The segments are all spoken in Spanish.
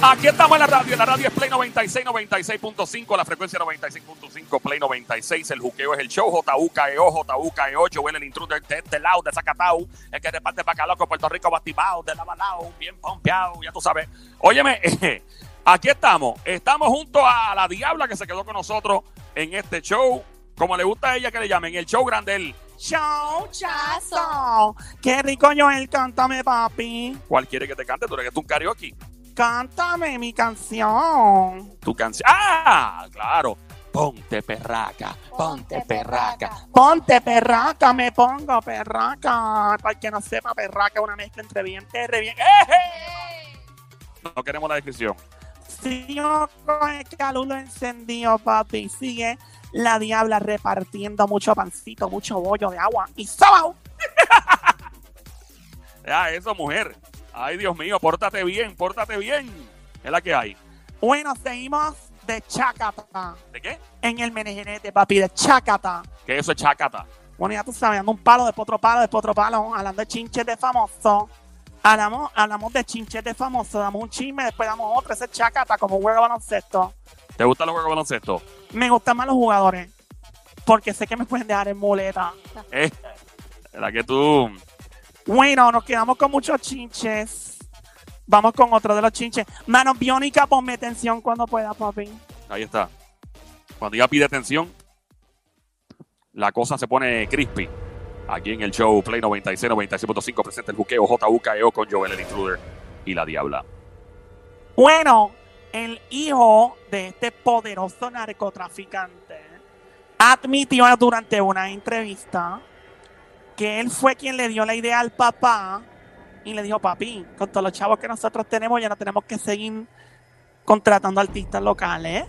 Aquí estamos en la radio. La radio es Play 96, 96.5. La frecuencia 96.5, Play 96. El juqueo es el show. JUKEO, JUKEO. Joel el intruder de este lado, de Zacatau. El que reparte bacalao con Puerto Rico, batibao, de Lavalao. Bien pompeado, ya tú sabes. Óyeme, aquí estamos. Estamos junto a la Diabla que se quedó con nosotros en este show. Como le gusta a ella que le llamen, el show grande, el show chazo. Qué rico, Joel, cántame, papi. ¿Cuál quiere que te cante? ¿Tú eres que un karaoke? Cántame mi canción. Tu canción. ¡Ah! Claro. Ponte perraca, ponte perraca. Ponte perraca, me pongo perraca. Para el que no sepa, perraca es una mezcla entre bien perre, bien. ¡Eje! No queremos la descripción. Sigo con el calulo encendido, papi. Sigue la diabla repartiendo mucho pancito, mucho bollo de agua y sábado. ya, eso, mujer. Ay, Dios mío, pórtate bien, pórtate bien. Es la que hay. Bueno, seguimos de Chacata. ¿De qué? En el menejenete, papi, de Chacata. ¿Qué eso es Chacata? Bueno, ya tú sabes, dando un palo, de otro palo, de otro palo, hablando de chinches de famoso. Hablamos, hablamos de chinches de famoso, damos un chisme, después damos otro, ese es Chacata, como juego de baloncesto. ¿Te gustan los juegos de baloncesto? Me gustan más los jugadores, porque sé que me pueden dejar en muleta. ¿Eh? ¿La que tú bueno, nos quedamos con muchos chinches. Vamos con otro de los chinches. Mano biónica, ponme atención cuando pueda, papi. Ahí está. Cuando ya pide atención, la cosa se pone crispy. Aquí en el show Play 96, 96.5 presenta el buqueo JUKEO con Joel el Intruder y la Diabla. Bueno, el hijo de este poderoso narcotraficante admitió durante una entrevista que él fue quien le dio la idea al papá y le dijo, papi, con todos los chavos que nosotros tenemos ya no tenemos que seguir contratando artistas locales.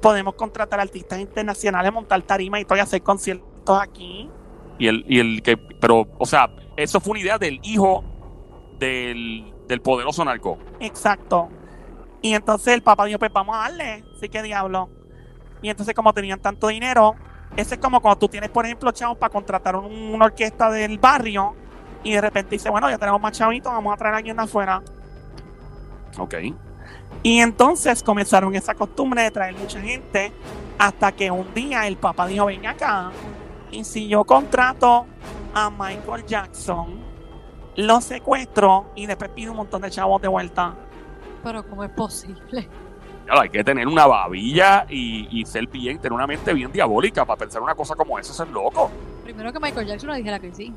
Podemos contratar artistas internacionales, montar tarima y todo y hacer conciertos aquí. Y el, y el que, pero, o sea, eso fue una idea del hijo del, del poderoso narco. Exacto. Y entonces el papá dijo, pues vamos a darle, sí que diablo. Y entonces como tenían tanto dinero, ese es como cuando tú tienes, por ejemplo, chavos para contratar una orquesta del barrio y de repente dice, bueno, ya tenemos más chavitos, vamos a traer a alguien de afuera. Ok. Y entonces comenzaron esa costumbre de traer mucha gente hasta que un día el papá dijo, ven acá. Y si yo contrato a Michael Jackson, lo secuestro y después pido un montón de chavos de vuelta. Pero ¿cómo es posible? Hay que tener una babilla y, ser bien, tener una mente bien diabólica para pensar una cosa como esa, ser loco. Primero que Michael Jackson no dijera que sí.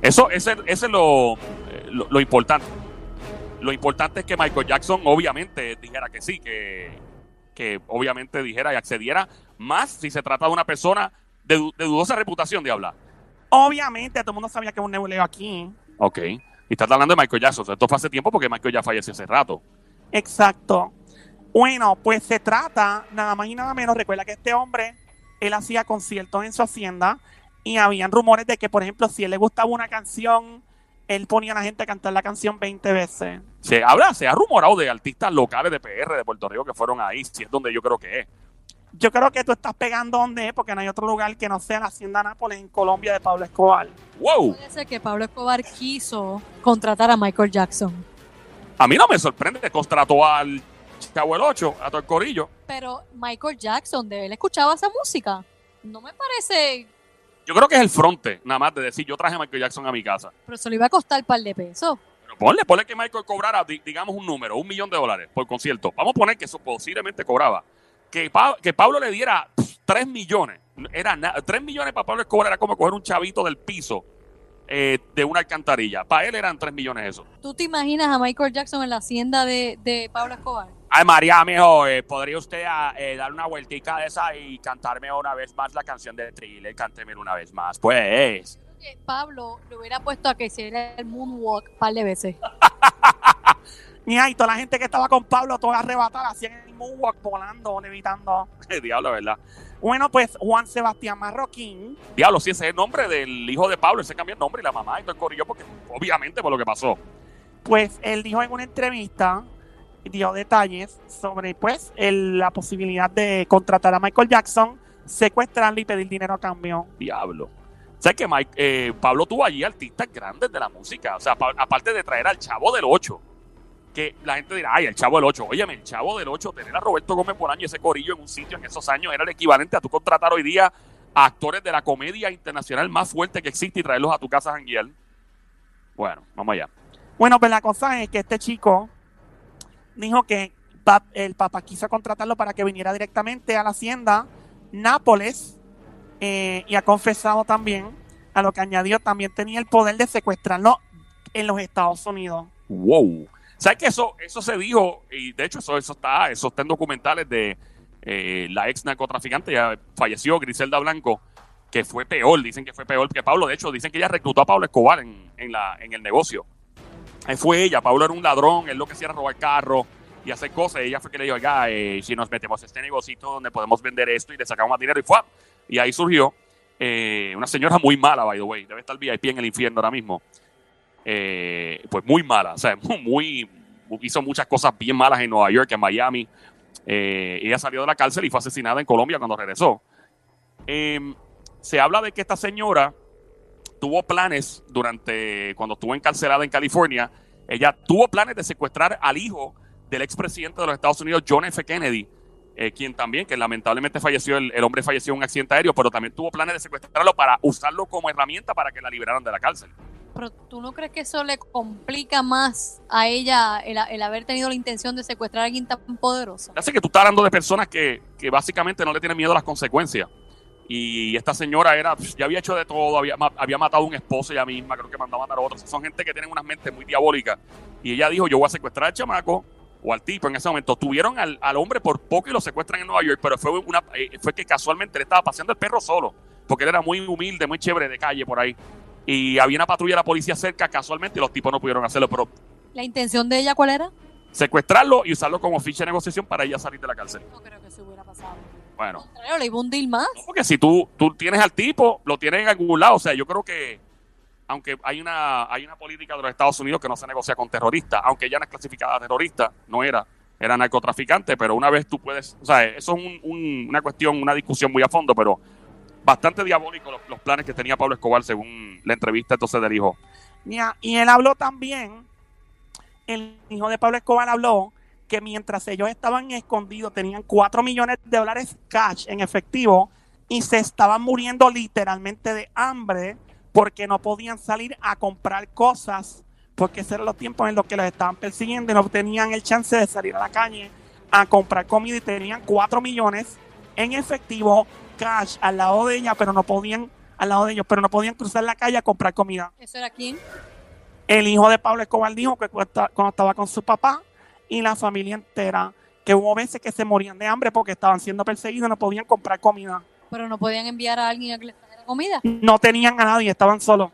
Eso, ese, ese es lo, lo, importante. Lo importante es que Michael Jackson obviamente dijera que sí, que, que obviamente dijera y accediera más si se trata de una persona de, dudosa reputación de hablar. Obviamente, todo el mundo sabía que un nebuleo aquí. Ok. Y estás hablando de Michael Jackson. Esto fue hace tiempo porque Michael ya falleció hace rato. Exacto. Bueno, pues se trata nada más y nada menos. Recuerda que este hombre, él hacía conciertos en su hacienda y habían rumores de que, por ejemplo, si él le gustaba una canción, él ponía a la gente a cantar la canción 20 veces. Se habla, se ha rumorado de artistas locales de PR de Puerto Rico que fueron ahí, si es donde yo creo que es. Yo creo que tú estás pegando donde es, porque no hay otro lugar que no sea la Hacienda Nápoles en Colombia de Pablo Escobar. ¡Wow! Puede ser que Pablo Escobar quiso contratar a Michael Jackson. A mí no me sorprende, contrató al Chavo el 8, a todo el corillo. Pero Michael Jackson, ¿de él escuchaba esa música? No me parece. Yo creo que es el fronte, nada más de decir, yo traje a Michael Jackson a mi casa. Pero se le iba a costar un par de pesos. Pero ponle, ponle que Michael cobrara, digamos, un número, un millón de dólares por concierto. Vamos a poner que eso posiblemente cobraba. Que, que Pablo le diera tres millones. Era tres millones para Pablo Escobar era como coger un chavito del piso eh, de una alcantarilla. Para él eran tres millones eso. ¿Tú te imaginas a Michael Jackson en la hacienda de, de Pablo Escobar? Ay, María, mijo, eh, ¿podría usted ah, eh, dar una vueltica de esa y cantarme una vez más la canción de Thriller? Cánteme una vez más, pues. Pablo le hubiera puesto a que hiciera el moonwalk un par de veces. y toda la gente que estaba con Pablo, toda arrebatada, hacían el moonwalk volando, levitando. Diablo, ¿verdad? Bueno, pues Juan Sebastián Marroquín. Diablo, sí, ese es el nombre del hijo de Pablo, ese cambió el nombre y la mamá y todo el porque obviamente por lo que pasó. Pues él dijo en una entrevista dio detalles sobre pues la posibilidad de contratar a Michael Jackson, secuestrarlo y pedir dinero a cambio. Diablo. O sea que Mike, eh, Pablo tuvo allí artistas grandes de la música. O sea, aparte de traer al chavo del 8, que la gente dirá, ay, el chavo del 8. Óyeme, el chavo del 8, tener a Roberto Gómez Bolaño ese corillo en un sitio en esos años era el equivalente a tu contratar hoy día a actores de la comedia internacional más fuerte que existe y traerlos a tu casa a janguear. Bueno, vamos allá. Bueno, pues la cosa es que este chico dijo que el papá quiso contratarlo para que viniera directamente a la hacienda Nápoles eh, y ha confesado también, a lo que añadió, también tenía el poder de secuestrarlo en los Estados Unidos. Wow. ¿Sabes que eso, eso se dijo? Y de hecho, eso, eso está, eso está en documentales de eh, la ex narcotraficante, ya falleció Griselda Blanco, que fue peor, dicen que fue peor que Pablo. De hecho, dicen que ella reclutó a Pablo Escobar en, en, la, en el negocio. Fue ella, Pablo era un ladrón, él lo que hacía era robar carros y hacer cosas. Ella fue que le dijo, oiga, eh, si nos metemos a este negocito donde podemos vender esto y le sacamos más dinero y fue. Y ahí surgió eh, una señora muy mala, by the way, debe estar VIP en el infierno ahora mismo. Eh, pues muy mala, o sea, muy, hizo muchas cosas bien malas en Nueva York, en Miami. Ella salió de la cárcel y fue asesinada en Colombia cuando regresó. Eh, se habla de que esta señora tuvo planes durante, cuando estuvo encarcelada en California, ella tuvo planes de secuestrar al hijo del expresidente de los Estados Unidos, John F. Kennedy, eh, quien también, que lamentablemente falleció, el, el hombre falleció en un accidente aéreo, pero también tuvo planes de secuestrarlo para usarlo como herramienta para que la liberaran de la cárcel. Pero tú no crees que eso le complica más a ella el, el haber tenido la intención de secuestrar a alguien tan poderoso. Hace que tú estás hablando de personas que, que básicamente no le tienen miedo a las consecuencias. Y esta señora era, ya había hecho de todo, había, había matado a un esposo ella misma, creo que mandó a matar a otros. Son gente que tienen unas mentes muy diabólicas. Y ella dijo, yo voy a secuestrar al chamaco o al tipo en ese momento. Tuvieron al, al hombre por poco y lo secuestran en Nueva York, pero fue, una, eh, fue que casualmente le estaba paseando el perro solo, porque él era muy humilde, muy chévere de calle por ahí. Y había una patrulla de la policía cerca casualmente y los tipos no pudieron hacerlo, pero ¿La intención de ella cuál era? secuestrarlo y usarlo como ficha de negociación para ella salir de la cárcel. No creo que se hubiera pasado. Bueno. Le iba un deal más. No, Porque si tú, tú tienes al tipo, lo tienes en algún lado. O sea, yo creo que, aunque hay una, hay una política de los Estados Unidos que no se negocia con terroristas, aunque ella no es clasificada terrorista, no era, era narcotraficante, pero una vez tú puedes, o sea, eso es un- un- una cuestión, una discusión muy a fondo, pero bastante diabólico los, los planes que tenía Pablo Escobar según la entrevista entonces del hijo. Ya, Y él habló también, el hijo de Pablo Escobar habló que mientras ellos estaban escondidos tenían 4 millones de dólares cash en efectivo y se estaban muriendo literalmente de hambre porque no podían salir a comprar cosas porque esos eran los tiempos en los que los estaban persiguiendo y no tenían el chance de salir a la calle a comprar comida y tenían 4 millones en efectivo cash al lado de ella pero no podían al lado de ellos pero no podían cruzar la calle a comprar comida ¿Eso era quién? el hijo de Pablo Escobar dijo que cuando estaba con su papá y la familia entera, que hubo veces que se morían de hambre porque estaban siendo perseguidos no podían comprar comida. Pero no podían enviar a alguien a que les trajera comida. No tenían a nadie, estaban solos.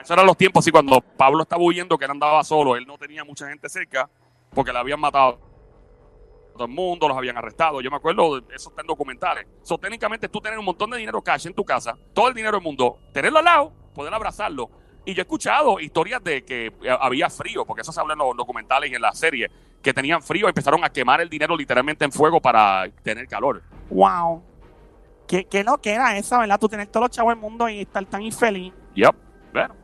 Esos eran los tiempos, y cuando Pablo estaba huyendo, que él andaba solo, él no tenía mucha gente cerca, porque le habían matado a todo el mundo, los habían arrestado. Yo me acuerdo, de eso está en documentales. So, técnicamente, tú tener un montón de dinero cash en tu casa, todo el dinero del mundo, tenerlo al lado, poder abrazarlo. Y yo he escuchado historias de que eh, había frío, porque eso se habla en los documentales y en la serie, que tenían frío y empezaron a quemar el dinero literalmente en fuego para tener calor. Wow. ¿Qué, qué lo que era esa, verdad? Tú tener todos los chavos del mundo y estar tan infeliz. Yep. Bueno.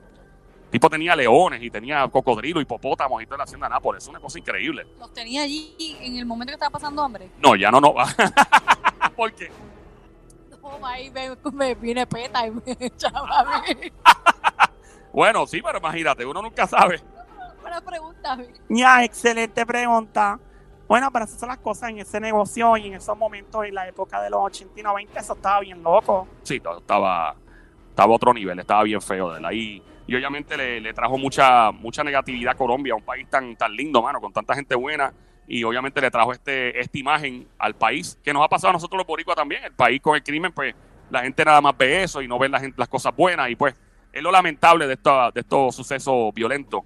El tipo tenía leones y tenía cocodrilo, hipopótamos y toda la hacienda de Nápoles. Es una cosa increíble. Los tenía allí en el momento que estaba pasando hambre. No, ya no, no va. Porque No, ahí me, me viene peta y me echaba a mí. Bueno, sí, pero imagínate, uno nunca sabe. Buena pregunta. Ya, excelente pregunta. Bueno, pero esas son las cosas en ese negocio y en esos momentos, en la época de los 80 y 90, eso estaba bien loco. Sí, estaba, estaba a otro nivel, estaba bien feo de él. Ahí, y obviamente le, le trajo mucha, mucha negatividad a Colombia, un país tan, tan lindo, mano, con tanta gente buena. Y obviamente le trajo este, esta imagen al país, que nos ha pasado a nosotros los boricuas también. El país con el crimen, pues la gente nada más ve eso y no ve la gente, las cosas buenas. Y pues es lo lamentable de, esta, de estos sucesos violentos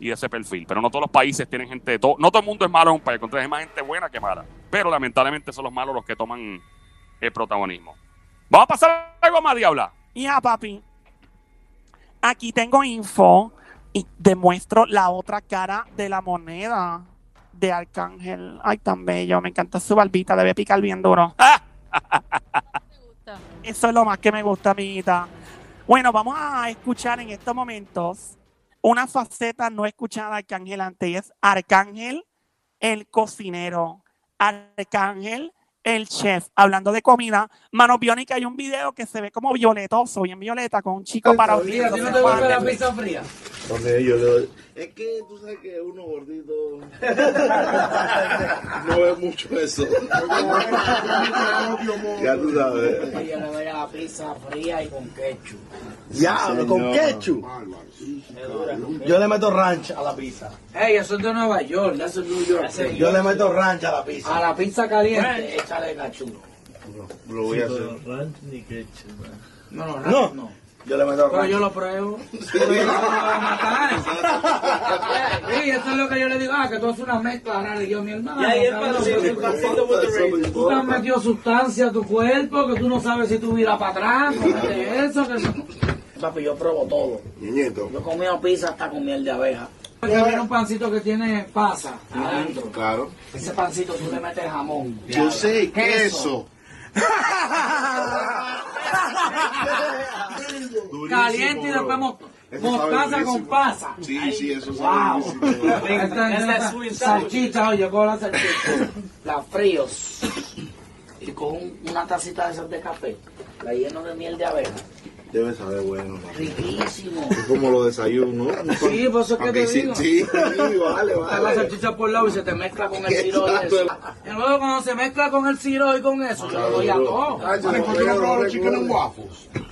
y de ese perfil. Pero no todos los países tienen gente, to- no todo el mundo es malo en un país, contrario, hay más gente buena que mala. Pero lamentablemente son los malos los que toman el protagonismo. Vamos a pasar algo más, Diabla. Ya, papi. Aquí tengo info y demuestro la otra cara de la moneda de Arcángel. Ay, tan bello. Me encanta su barbita. Debe picar bien duro. ¿Te gusta? Eso es lo más que me gusta, amiguita. Bueno, vamos a escuchar en estos momentos una faceta no escuchada de Arcángel antes y es Arcángel el cocinero, Arcángel el chef. Hablando de comida, Mano Biónica hay un video que se ve como violetoso, bien violeta, con un chico parado. Mira, ¿a ti no te gusta la pizza fría? Donde yo le doy. Es que tú sabes que uno gordito no ve mucho eso. ya tú sabes. Yo le doy a la pizza fría y con ketchup. Ya, con ketchup. Yo le meto ranch a la pizza. Ey, eso es de Nueva York, eso es New York. Yo le meto ranch a la A pizza. la pizza caliente, échale ketchup. Lo voy a hacer. No, no, No. no. no. Yo le meto Pero yo lo pruebo. Pero yo no lo voy a matar. Sí, eso es lo que yo le digo. Ah, que tú haces una mezcla rara. Y yo, mi hermano. cabrón, Tú te has metido sustancia a tu cuerpo que tú no sabes si tú miras para atrás. eso. Que... Papi, yo pruebo todo. Niñito. Yo he comido pizza hasta con miel de abeja. Viene un pancito que tiene pasa adentro. Claro. Ese pancito tú le metes jamón. Yo sé, queso. Caliente y después mostaza con pasa. Sí, sí, eso Wow. sabe esta salchicha, oye, con la salchicha. La fríos. Y con un- una tacita de esas de café. La lleno de miel de abeja. Debe saber bueno. Riquísimo. Es como lo desayuno. Sí, por eso es que te sí, digo. sí, vale, Está la vale. salchicha por lado y se te mezcla con el siro y eso. Y luego cuando se mezcla con el siro y con eso, yo le doy a todo.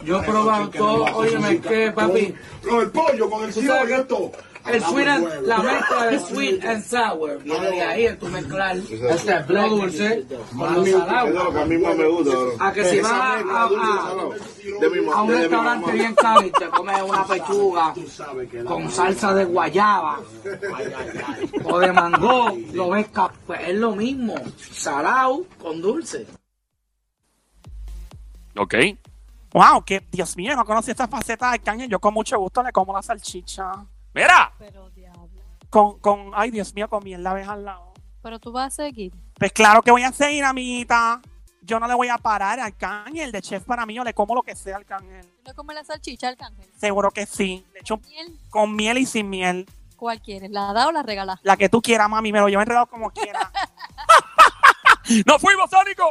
Yo he probado todo. Óyeme, que papi. Con el pollo, con el sabes y esto. El sweet and- la mezcla de sweet and sour viene de ahí, en tu mezclar este lo dulce con lo Eso es lo salado. que a mí más me gusta, bro. A que si vas a, un restaurante bien caro y te comes una pechuga con salsa de guayaba o de mango, lo ves, pues es lo mismo, salado con dulce. Ok. Wow, que Dios mío, no conocí esta faceta de Arcángel. Yo con mucho gusto le como la salchicha. Mira. Pero diablo. Con, con, ay Dios mío, con miel de abeja al lado. Pero tú vas a seguir. Pues claro que voy a seguir, amiguita. Yo no le voy a parar a Arcángel. De chef para mí, yo le como lo que sea a Arcángel. ¿Tú le comes la salchicha al cángel? Seguro que sí. Le echo Miel, con miel y sin miel. ¿Cuál quieres? ¿La da o la regalas? La que tú quieras, mami. Me lo llevo enredado como quiera. ¡Nos fuimos, Sónico!